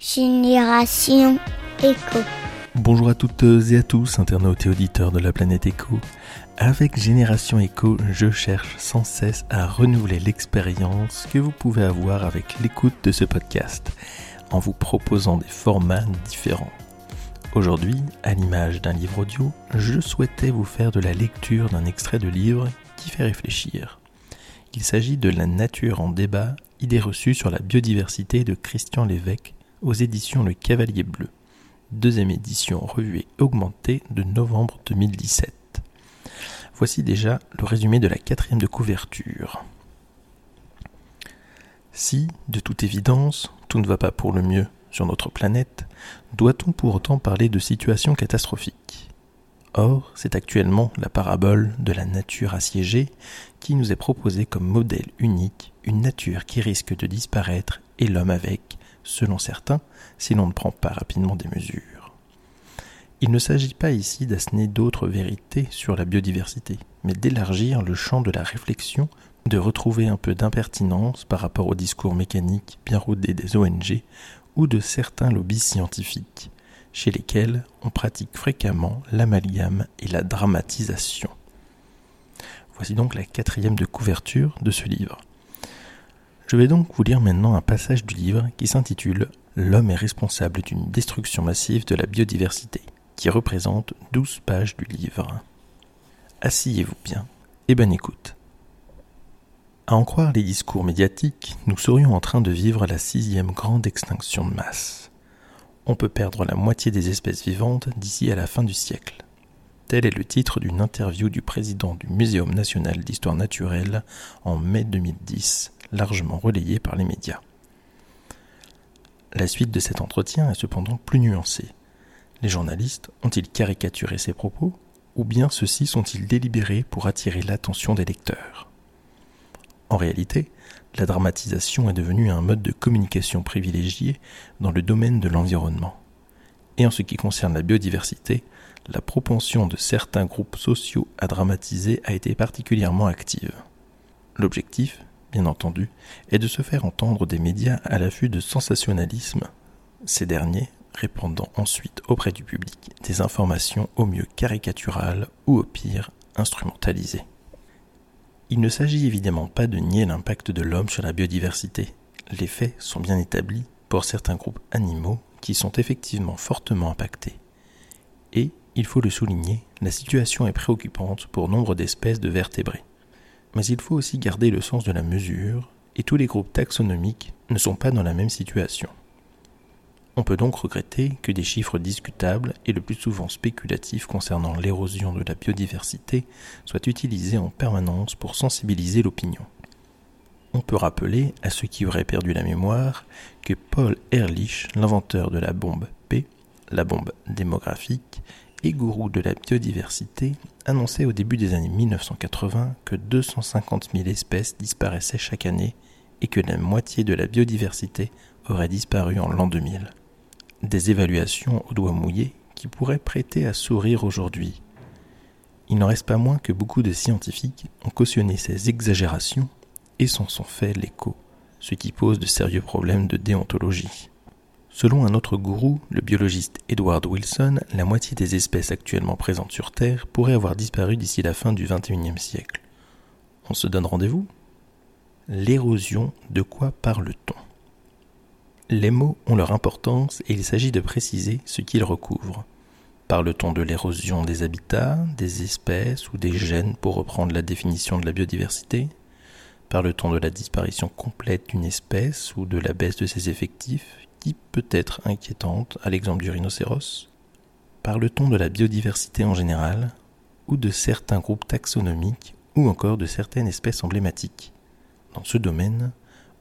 Génération Éco. Bonjour à toutes et à tous, internautes et auditeurs de la planète Éco. Avec Génération Éco, je cherche sans cesse à renouveler l'expérience que vous pouvez avoir avec l'écoute de ce podcast, en vous proposant des formats différents. Aujourd'hui, à l'image d'un livre audio, je souhaitais vous faire de la lecture d'un extrait de livre qui fait réfléchir. Il s'agit de La nature en débat, idées reçues sur la biodiversité de Christian Lévesque aux éditions Le Cavalier Bleu. Deuxième édition revue et augmentée de novembre 2017. Voici déjà le résumé de la quatrième de couverture. Si, de toute évidence, tout ne va pas pour le mieux sur notre planète, doit-on pour autant parler de situations catastrophiques Or, c'est actuellement la parabole de la nature assiégée qui nous est proposée comme modèle unique, une nature qui risque de disparaître et l'homme avec, selon certains, si l'on ne prend pas rapidement des mesures. Il ne s'agit pas ici d'assener d'autres vérités sur la biodiversité, mais d'élargir le champ de la réflexion, de retrouver un peu d'impertinence par rapport au discours mécanique bien rodé des ONG ou de certains lobbies scientifiques, chez lesquels on pratique fréquemment l'amalgame et la dramatisation. Voici donc la quatrième de couverture de ce livre. Je vais donc vous lire maintenant un passage du livre qui s'intitule L'homme est responsable d'une destruction massive de la biodiversité, qui représente 12 pages du livre. Asseyez-vous bien et bonne écoute. À en croire les discours médiatiques, nous serions en train de vivre la sixième grande extinction de masse. On peut perdre la moitié des espèces vivantes d'ici à la fin du siècle. Tel est le titre d'une interview du président du Muséum national d'histoire naturelle en mai 2010 largement relayé par les médias. La suite de cet entretien est cependant plus nuancée. Les journalistes ont-ils caricaturé ces propos ou bien ceux-ci sont-ils délibérés pour attirer l'attention des lecteurs? En réalité, la dramatisation est devenue un mode de communication privilégié dans le domaine de l'environnement. Et en ce qui concerne la biodiversité, la propension de certains groupes sociaux à dramatiser a été particulièrement active. L'objectif? Bien entendu, est de se faire entendre des médias à l'affût de sensationnalisme, ces derniers répandant ensuite auprès du public des informations au mieux caricaturales ou au pire instrumentalisées. Il ne s'agit évidemment pas de nier l'impact de l'homme sur la biodiversité. Les faits sont bien établis pour certains groupes animaux qui sont effectivement fortement impactés. Et, il faut le souligner, la situation est préoccupante pour nombre d'espèces de vertébrés mais il faut aussi garder le sens de la mesure, et tous les groupes taxonomiques ne sont pas dans la même situation. On peut donc regretter que des chiffres discutables et le plus souvent spéculatifs concernant l'érosion de la biodiversité soient utilisés en permanence pour sensibiliser l'opinion. On peut rappeler à ceux qui auraient perdu la mémoire que Paul Ehrlich, l'inventeur de la bombe P, la bombe démographique, et de la biodiversité, annonçait au début des années 1980 que 250 000 espèces disparaissaient chaque année et que la moitié de la biodiversité aurait disparu en l'an 2000. Des évaluations au doigt mouillé qui pourraient prêter à sourire aujourd'hui. Il n'en reste pas moins que beaucoup de scientifiques ont cautionné ces exagérations et s'en sont fait l'écho, ce qui pose de sérieux problèmes de déontologie. Selon un autre gourou, le biologiste Edward Wilson, la moitié des espèces actuellement présentes sur Terre pourraient avoir disparu d'ici la fin du XXIe siècle. On se donne rendez-vous? L'érosion, de quoi parle-t-on? Les mots ont leur importance et il s'agit de préciser ce qu'ils recouvrent. Parle-t-on de l'érosion des habitats, des espèces ou des gènes pour reprendre la définition de la biodiversité? Parle-t-on de la disparition complète d'une espèce ou de la baisse de ses effectifs? Qui peut être inquiétante, à l'exemple du rhinocéros Parle-t-on de la biodiversité en général, ou de certains groupes taxonomiques, ou encore de certaines espèces emblématiques Dans ce domaine,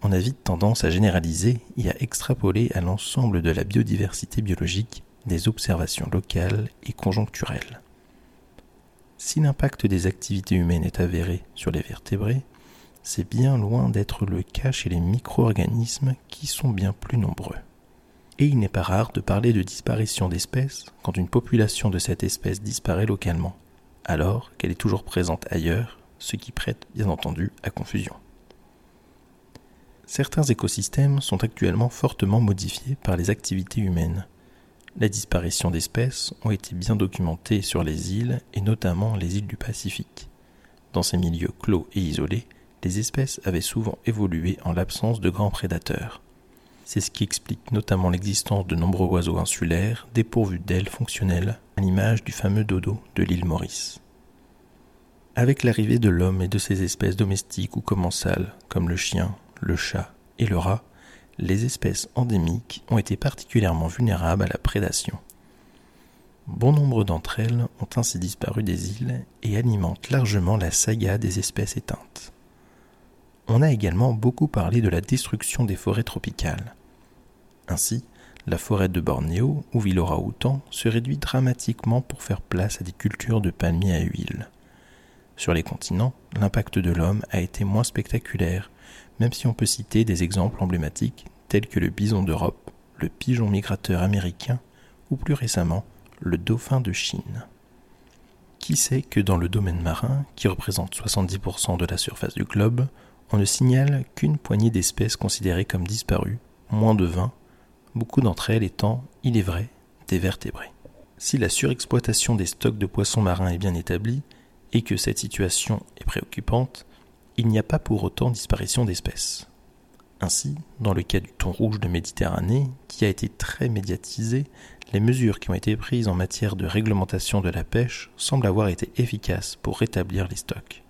on a vite tendance à généraliser et à extrapoler à l'ensemble de la biodiversité biologique des observations locales et conjoncturelles. Si l'impact des activités humaines est avéré sur les vertébrés, c'est bien loin d'être le cas chez les micro-organismes qui sont bien plus nombreux et il n'est pas rare de parler de disparition d'espèces quand une population de cette espèce disparaît localement, alors qu'elle est toujours présente ailleurs, ce qui prête bien entendu à confusion. Certains écosystèmes sont actuellement fortement modifiés par les activités humaines. La disparition d'espèces ont été bien documentées sur les îles et notamment les îles du Pacifique. Dans ces milieux clos et isolés, les espèces avaient souvent évolué en l'absence de grands prédateurs. C'est ce qui explique notamment l'existence de nombreux oiseaux insulaires dépourvus d'ailes fonctionnelles, à l'image du fameux dodo de l'île Maurice. Avec l'arrivée de l'homme et de ses espèces domestiques ou commensales, comme le chien, le chat et le rat, les espèces endémiques ont été particulièrement vulnérables à la prédation. Bon nombre d'entre elles ont ainsi disparu des îles et alimentent largement la saga des espèces éteintes. On a également beaucoup parlé de la destruction des forêts tropicales. Ainsi, la forêt de Bornéo ou ville outan se réduit dramatiquement pour faire place à des cultures de palmiers à huile. Sur les continents, l'impact de l'homme a été moins spectaculaire, même si on peut citer des exemples emblématiques tels que le bison d'Europe, le pigeon migrateur américain ou plus récemment le dauphin de Chine. Qui sait que dans le domaine marin, qui représente 70% de la surface du globe, on ne signale qu'une poignée d'espèces considérées comme disparues, moins de 20, beaucoup d'entre elles étant, il est vrai, des vertébrés. Si la surexploitation des stocks de poissons marins est bien établie, et que cette situation est préoccupante, il n'y a pas pour autant disparition d'espèces. Ainsi, dans le cas du thon rouge de Méditerranée, qui a été très médiatisé, les mesures qui ont été prises en matière de réglementation de la pêche semblent avoir été efficaces pour rétablir les stocks.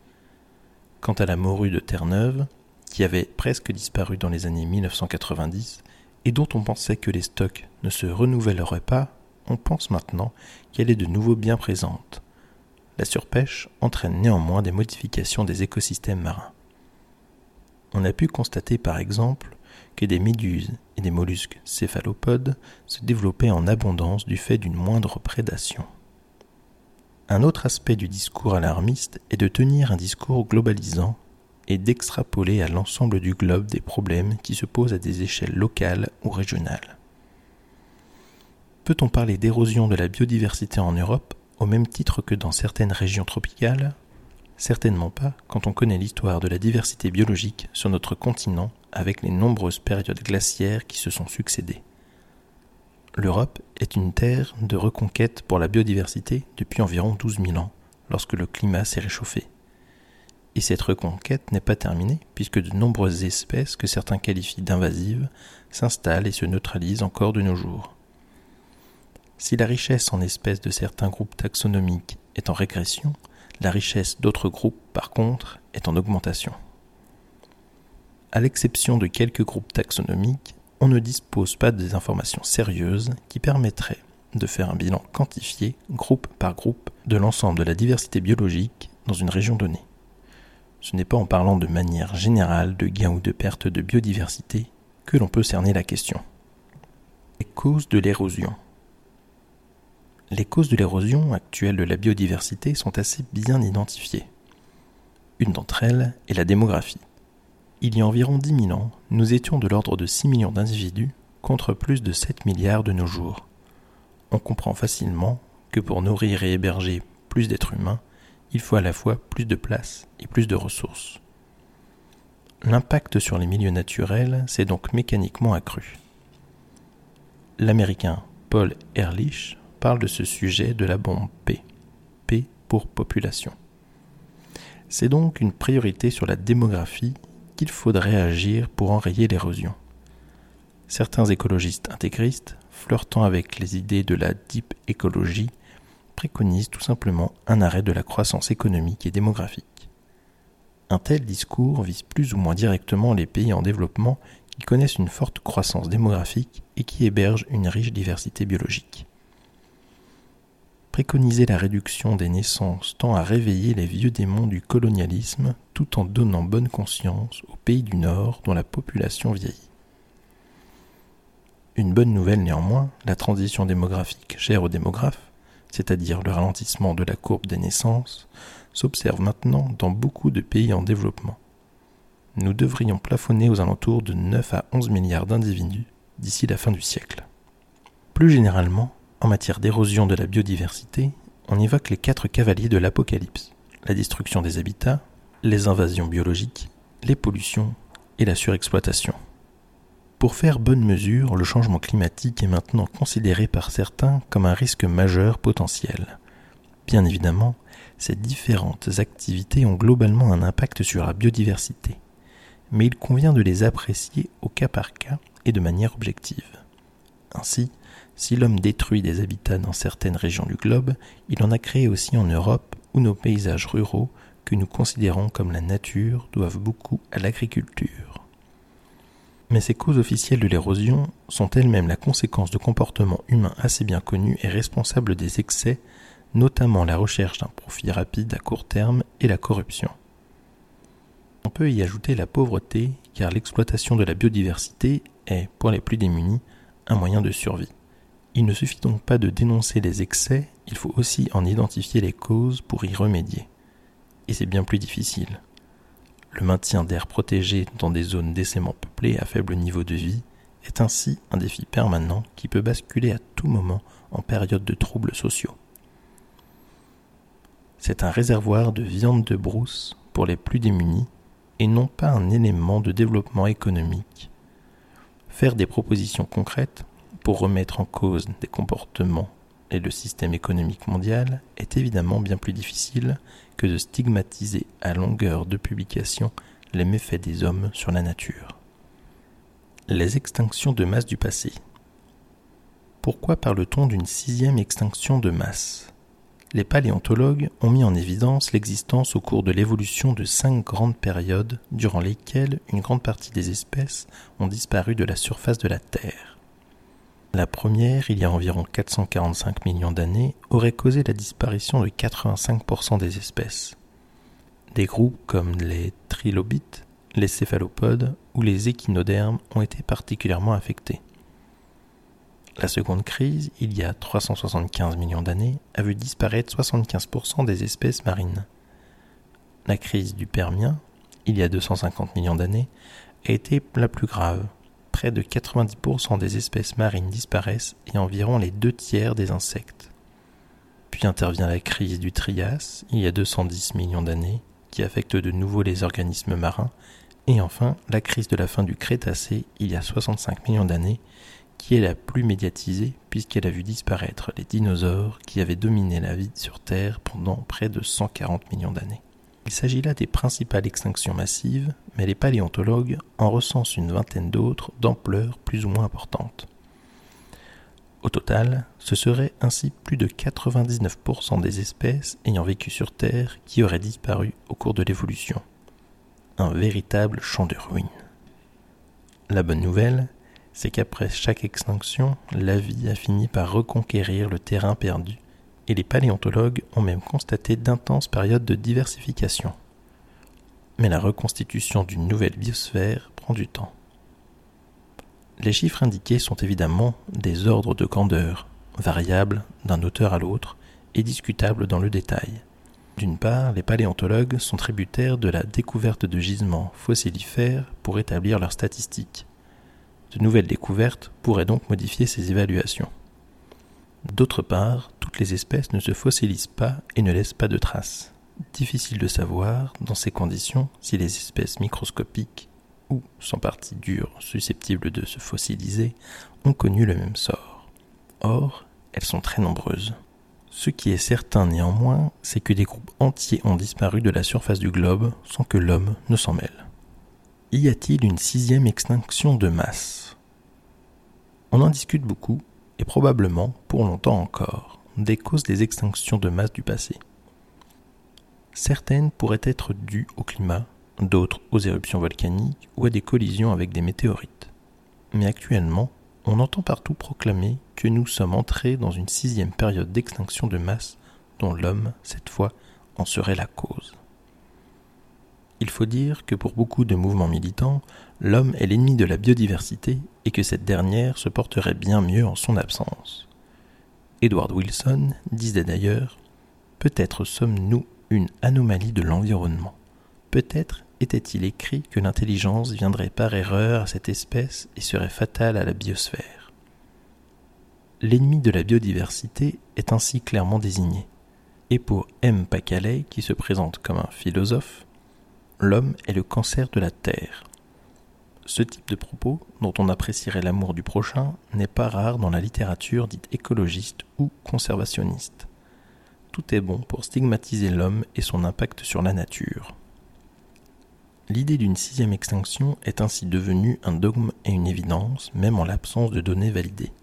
Quant à la morue de Terre-Neuve, qui avait presque disparu dans les années 1990 et dont on pensait que les stocks ne se renouvelleraient pas, on pense maintenant qu'elle est de nouveau bien présente, la surpêche entraîne néanmoins des modifications des écosystèmes marins. On a pu constater par exemple que des méduses et des mollusques céphalopodes se développaient en abondance du fait d'une moindre prédation. Un autre aspect du discours alarmiste est de tenir un discours globalisant et d'extrapoler à l'ensemble du globe des problèmes qui se posent à des échelles locales ou régionales. Peut-on parler d'érosion de la biodiversité en Europe au même titre que dans certaines régions tropicales? Certainement pas quand on connaît l'histoire de la diversité biologique sur notre continent avec les nombreuses périodes glaciaires qui se sont succédées. L'Europe est une terre de reconquête pour la biodiversité depuis environ 12 000 ans, lorsque le climat s'est réchauffé. Et cette reconquête n'est pas terminée, puisque de nombreuses espèces que certains qualifient d'invasives s'installent et se neutralisent encore de nos jours. Si la richesse en espèces de certains groupes taxonomiques est en régression, la richesse d'autres groupes, par contre, est en augmentation. À l'exception de quelques groupes taxonomiques, on ne dispose pas des informations sérieuses qui permettraient de faire un bilan quantifié, groupe par groupe, de l'ensemble de la diversité biologique dans une région donnée. Ce n'est pas en parlant de manière générale de gain ou de perte de biodiversité que l'on peut cerner la question. Les causes de l'érosion. Les causes de l'érosion actuelle de la biodiversité sont assez bien identifiées. Une d'entre elles est la démographie. Il y a environ 10 000 ans, nous étions de l'ordre de 6 millions d'individus contre plus de 7 milliards de nos jours. On comprend facilement que pour nourrir et héberger plus d'êtres humains, il faut à la fois plus de place et plus de ressources. L'impact sur les milieux naturels s'est donc mécaniquement accru. L'américain Paul Ehrlich parle de ce sujet de la bombe P. P pour population. C'est donc une priorité sur la démographie qu'il faudrait agir pour enrayer l'érosion. Certains écologistes intégristes, flirtant avec les idées de la deep écologie, préconisent tout simplement un arrêt de la croissance économique et démographique. Un tel discours vise plus ou moins directement les pays en développement qui connaissent une forte croissance démographique et qui hébergent une riche diversité biologique. Préconiser la réduction des naissances tend à réveiller les vieux démons du colonialisme tout en donnant bonne conscience aux pays du Nord dont la population vieillit. Une bonne nouvelle néanmoins, la transition démographique chère aux démographes, c'est-à-dire le ralentissement de la courbe des naissances, s'observe maintenant dans beaucoup de pays en développement. Nous devrions plafonner aux alentours de 9 à 11 milliards d'individus d'ici la fin du siècle. Plus généralement, en matière d'érosion de la biodiversité, on évoque les quatre cavaliers de l'Apocalypse la destruction des habitats, les invasions biologiques, les pollutions et la surexploitation. Pour faire bonne mesure, le changement climatique est maintenant considéré par certains comme un risque majeur potentiel. Bien évidemment, ces différentes activités ont globalement un impact sur la biodiversité, mais il convient de les apprécier au cas par cas et de manière objective. Ainsi, si l'homme détruit des habitats dans certaines régions du globe, il en a créé aussi en Europe où nos paysages ruraux, que nous considérons comme la nature, doivent beaucoup à l'agriculture. Mais ces causes officielles de l'érosion sont elles-mêmes la conséquence de comportements humains assez bien connus et responsables des excès, notamment la recherche d'un profit rapide à court terme et la corruption. On peut y ajouter la pauvreté, car l'exploitation de la biodiversité est, pour les plus démunis, un moyen de survie. Il ne suffit donc pas de dénoncer les excès, il faut aussi en identifier les causes pour y remédier. Et c'est bien plus difficile. Le maintien d'air protégé dans des zones décemment peuplées à faible niveau de vie est ainsi un défi permanent qui peut basculer à tout moment en période de troubles sociaux. C'est un réservoir de viande de brousse pour les plus démunis et non pas un élément de développement économique. Faire des propositions concrètes pour remettre en cause des comportements et le système économique mondial est évidemment bien plus difficile que de stigmatiser à longueur de publication les méfaits des hommes sur la nature. Les extinctions de masse du passé. Pourquoi parle-t-on d'une sixième extinction de masse? Les paléontologues ont mis en évidence l'existence au cours de l'évolution de cinq grandes périodes durant lesquelles une grande partie des espèces ont disparu de la surface de la Terre. La première, il y a environ 445 millions d'années, aurait causé la disparition de 85% des espèces. Des groupes comme les trilobites, les céphalopodes ou les échinodermes ont été particulièrement affectés. La seconde crise, il y a 375 millions d'années, a vu disparaître 75% des espèces marines. La crise du Permien, il y a 250 millions d'années, a été la plus grave, près de 90% des espèces marines disparaissent et environ les deux tiers des insectes. Puis intervient la crise du Trias, il y a 210 millions d'années, qui affecte de nouveau les organismes marins, et enfin la crise de la fin du Crétacé, il y a 65 millions d'années, qui est la plus médiatisée puisqu'elle a vu disparaître les dinosaures qui avaient dominé la vie sur Terre pendant près de 140 millions d'années. Il s'agit là des principales extinctions massives, mais les paléontologues en recensent une vingtaine d'autres d'ampleur plus ou moins importante. Au total, ce serait ainsi plus de 99% des espèces ayant vécu sur Terre qui auraient disparu au cours de l'évolution. Un véritable champ de ruines. La bonne nouvelle, c'est qu'après chaque extinction, la vie a fini par reconquérir le terrain perdu et les paléontologues ont même constaté d'intenses périodes de diversification. Mais la reconstitution d'une nouvelle biosphère prend du temps. Les chiffres indiqués sont évidemment des ordres de grandeur, variables d'un auteur à l'autre et discutables dans le détail. D'une part, les paléontologues sont tributaires de la découverte de gisements fossilifères pour établir leurs statistiques. De nouvelles découvertes pourraient donc modifier ces évaluations. D'autre part, toutes les espèces ne se fossilisent pas et ne laissent pas de traces. Difficile de savoir, dans ces conditions, si les espèces microscopiques ou sans partie dure susceptibles de se fossiliser ont connu le même sort. Or, elles sont très nombreuses. Ce qui est certain néanmoins, c'est que des groupes entiers ont disparu de la surface du globe sans que l'homme ne s'en mêle. Y a-t-il une sixième extinction de masse? On en discute beaucoup, et probablement pour longtemps encore, des causes des extinctions de masse du passé. Certaines pourraient être dues au climat, d'autres aux éruptions volcaniques ou à des collisions avec des météorites. Mais actuellement, on entend partout proclamer que nous sommes entrés dans une sixième période d'extinction de masse dont l'homme, cette fois, en serait la cause. Il faut dire que pour beaucoup de mouvements militants, l'homme est l'ennemi de la biodiversité et que cette dernière se porterait bien mieux en son absence. Edward Wilson disait d'ailleurs Peut-être sommes-nous une anomalie de l'environnement. Peut-être était-il écrit que l'intelligence viendrait par erreur à cette espèce et serait fatale à la biosphère. L'ennemi de la biodiversité est ainsi clairement désigné. Et pour M. Pacalay, qui se présente comme un philosophe, l'homme est le cancer de la Terre. Ce type de propos, dont on apprécierait l'amour du prochain, n'est pas rare dans la littérature dite écologiste ou conservationniste. Tout est bon pour stigmatiser l'homme et son impact sur la nature. L'idée d'une sixième extinction est ainsi devenue un dogme et une évidence, même en l'absence de données validées.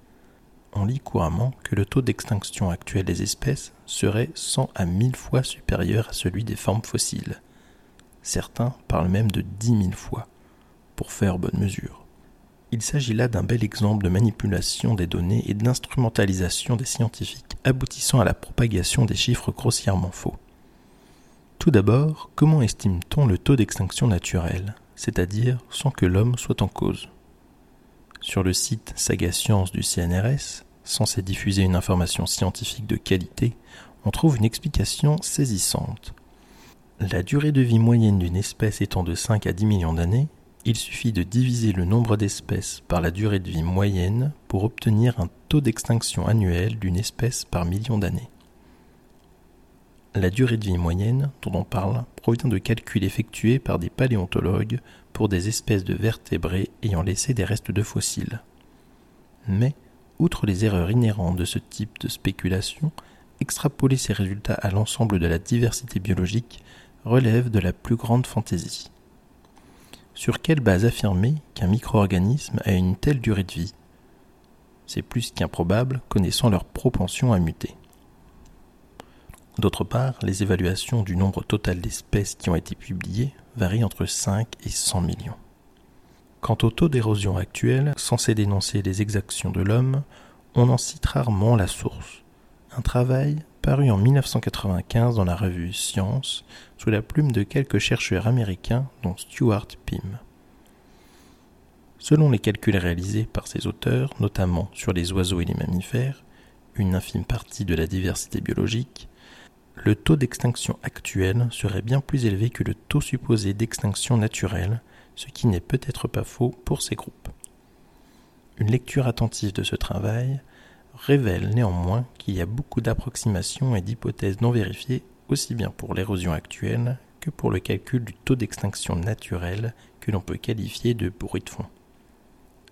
On lit couramment que le taux d'extinction actuel des espèces serait 100 à 1000 fois supérieur à celui des formes fossiles. Certains parlent même de 10 000 fois pour faire bonne mesure. Il s'agit là d'un bel exemple de manipulation des données et d'instrumentalisation des scientifiques aboutissant à la propagation des chiffres grossièrement faux. Tout d'abord, comment estime-t-on le taux d'extinction naturelle, c'est-à-dire sans que l'homme soit en cause? Sur le site Saga Science du CNRS, censé diffuser une information scientifique de qualité, on trouve une explication saisissante. La durée de vie moyenne d'une espèce étant de 5 à 10 millions d'années, il suffit de diviser le nombre d'espèces par la durée de vie moyenne pour obtenir un taux d'extinction annuel d'une espèce par million d'années. La durée de vie moyenne dont on parle provient de calculs effectués par des paléontologues pour des espèces de vertébrés ayant laissé des restes de fossiles. Mais, outre les erreurs inhérentes de ce type de spéculation, extrapoler ces résultats à l'ensemble de la diversité biologique relève de la plus grande fantaisie. Sur quelle base affirmer qu'un micro-organisme a une telle durée de vie? C'est plus qu'improbable connaissant leur propension à muter. D'autre part, les évaluations du nombre total d'espèces qui ont été publiées varient entre 5 et 100 millions. Quant au taux d'érosion actuel, censé dénoncer les exactions de l'homme, on en cite rarement la source. Un travail paru en 1995 dans la revue Science sous la plume de quelques chercheurs américains dont Stuart Pym. Selon les calculs réalisés par ces auteurs, notamment sur les oiseaux et les mammifères, une infime partie de la diversité biologique, le taux d'extinction actuel serait bien plus élevé que le taux supposé d'extinction naturelle, ce qui n'est peut-être pas faux pour ces groupes. Une lecture attentive de ce travail révèle néanmoins qu'il y a beaucoup d'approximations et d'hypothèses non vérifiées aussi bien pour l'érosion actuelle que pour le calcul du taux d'extinction naturelle que l'on peut qualifier de bruit de fond.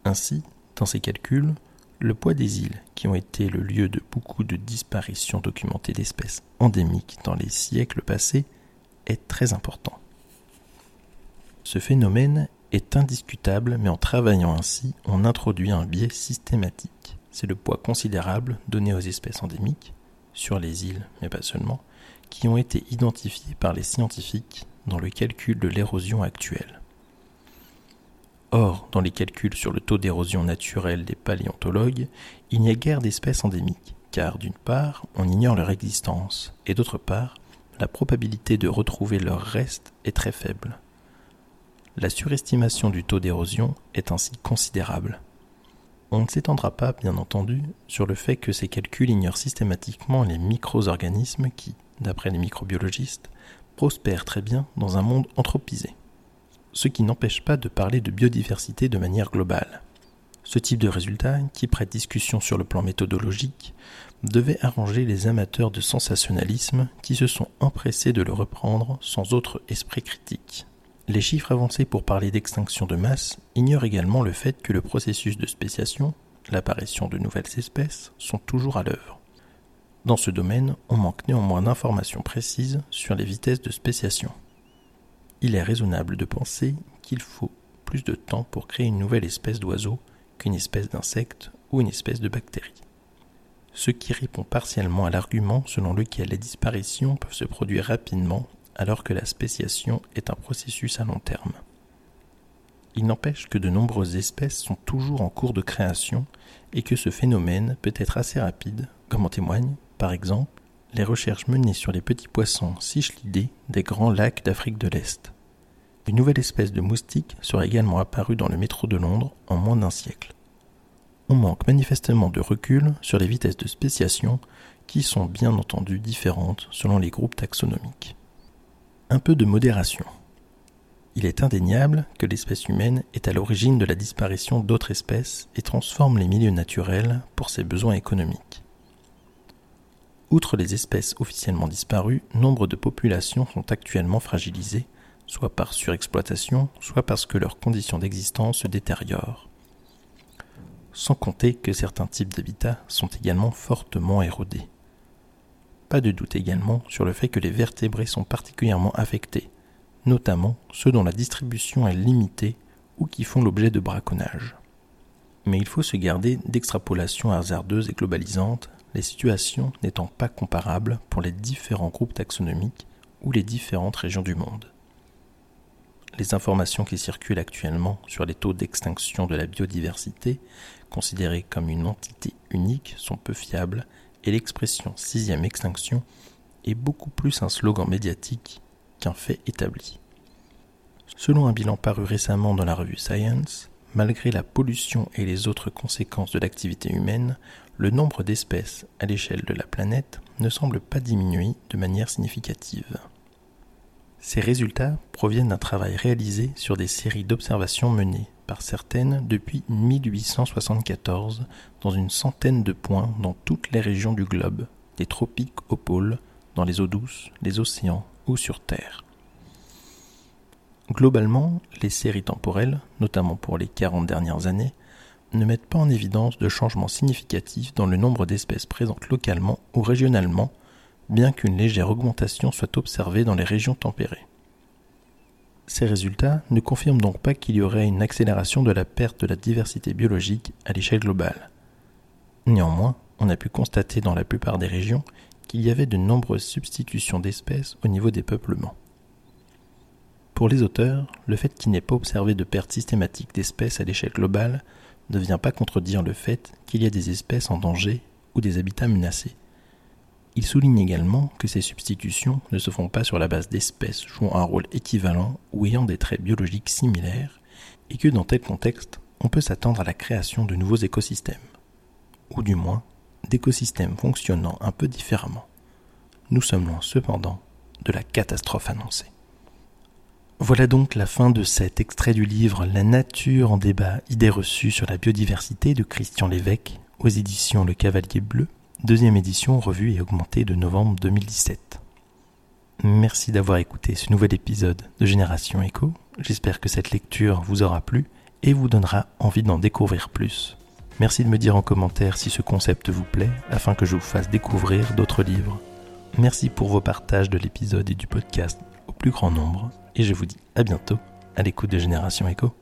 Ainsi, dans ces calculs, le poids des îles, qui ont été le lieu de beaucoup de disparitions documentées d'espèces endémiques dans les siècles passés, est très important. Ce phénomène est indiscutable, mais en travaillant ainsi, on introduit un biais systématique c'est le poids considérable donné aux espèces endémiques, sur les îles, mais pas seulement, qui ont été identifiées par les scientifiques dans le calcul de l'érosion actuelle. Or, dans les calculs sur le taux d'érosion naturelle des paléontologues, il n'y a guère d'espèces endémiques, car d'une part, on ignore leur existence, et d'autre part, la probabilité de retrouver leurs restes est très faible. La surestimation du taux d'érosion est ainsi considérable. On ne s'étendra pas, bien entendu, sur le fait que ces calculs ignorent systématiquement les micro-organismes qui, d'après les microbiologistes, prospèrent très bien dans un monde anthropisé. Ce qui n'empêche pas de parler de biodiversité de manière globale. Ce type de résultat, qui prête discussion sur le plan méthodologique, devait arranger les amateurs de sensationnalisme qui se sont empressés de le reprendre sans autre esprit critique. Les chiffres avancés pour parler d'extinction de masse ignorent également le fait que le processus de spéciation, l'apparition de nouvelles espèces, sont toujours à l'œuvre. Dans ce domaine, on manque néanmoins d'informations précises sur les vitesses de spéciation. Il est raisonnable de penser qu'il faut plus de temps pour créer une nouvelle espèce d'oiseau qu'une espèce d'insecte ou une espèce de bactérie. Ce qui répond partiellement à l'argument selon lequel les disparitions peuvent se produire rapidement alors que la spéciation est un processus à long terme. Il n'empêche que de nombreuses espèces sont toujours en cours de création et que ce phénomène peut être assez rapide, comme en témoignent, par exemple, les recherches menées sur les petits poissons cichlidés des grands lacs d'Afrique de l'Est. Une nouvelle espèce de moustique serait également apparue dans le métro de Londres en moins d'un siècle. On manque manifestement de recul sur les vitesses de spéciation qui sont bien entendu différentes selon les groupes taxonomiques un peu de modération. Il est indéniable que l'espèce humaine est à l'origine de la disparition d'autres espèces et transforme les milieux naturels pour ses besoins économiques. Outre les espèces officiellement disparues, nombre de populations sont actuellement fragilisées, soit par surexploitation, soit parce que leurs conditions d'existence se détériorent. Sans compter que certains types d'habitats sont également fortement érodés. Pas de doute également sur le fait que les vertébrés sont particulièrement affectés, notamment ceux dont la distribution est limitée ou qui font l'objet de braconnage. Mais il faut se garder d'extrapolations hasardeuses et globalisantes, les situations n'étant pas comparables pour les différents groupes taxonomiques ou les différentes régions du monde. Les informations qui circulent actuellement sur les taux d'extinction de la biodiversité, considérés comme une entité unique, sont peu fiables et l'expression sixième extinction est beaucoup plus un slogan médiatique qu'un fait établi. Selon un bilan paru récemment dans la revue Science, malgré la pollution et les autres conséquences de l'activité humaine, le nombre d'espèces à l'échelle de la planète ne semble pas diminuer de manière significative. Ces résultats proviennent d'un travail réalisé sur des séries d'observations menées par certaines depuis 1874 dans une centaine de points dans toutes les régions du globe, des tropiques aux pôles, dans les eaux douces, les océans ou sur Terre. Globalement, les séries temporelles, notamment pour les 40 dernières années, ne mettent pas en évidence de changements significatifs dans le nombre d'espèces présentes localement ou régionalement, bien qu'une légère augmentation soit observée dans les régions tempérées. Ces résultats ne confirment donc pas qu'il y aurait une accélération de la perte de la diversité biologique à l'échelle globale. Néanmoins, on a pu constater dans la plupart des régions qu'il y avait de nombreuses substitutions d'espèces au niveau des peuplements. Pour les auteurs, le fait qu'il n'ait pas observé de perte systématique d'espèces à l'échelle globale ne vient pas contredire le fait qu'il y a des espèces en danger ou des habitats menacés. Il souligne également que ces substitutions ne se font pas sur la base d'espèces jouant un rôle équivalent ou ayant des traits biologiques similaires, et que dans tel contexte, on peut s'attendre à la création de nouveaux écosystèmes, ou du moins d'écosystèmes fonctionnant un peu différemment. Nous sommes loin cependant de la catastrophe annoncée. Voilà donc la fin de cet extrait du livre La nature en débat, idées reçues sur la biodiversité de Christian Lévesque aux éditions Le Cavalier Bleu, deuxième édition revue et augmentée de novembre 2017. Merci d'avoir écouté ce nouvel épisode de Génération Echo. J'espère que cette lecture vous aura plu et vous donnera envie d'en découvrir plus. Merci de me dire en commentaire si ce concept vous plaît afin que je vous fasse découvrir d'autres livres. Merci pour vos partages de l'épisode et du podcast au plus grand nombre et je vous dis à bientôt à l'écoute de Génération Echo.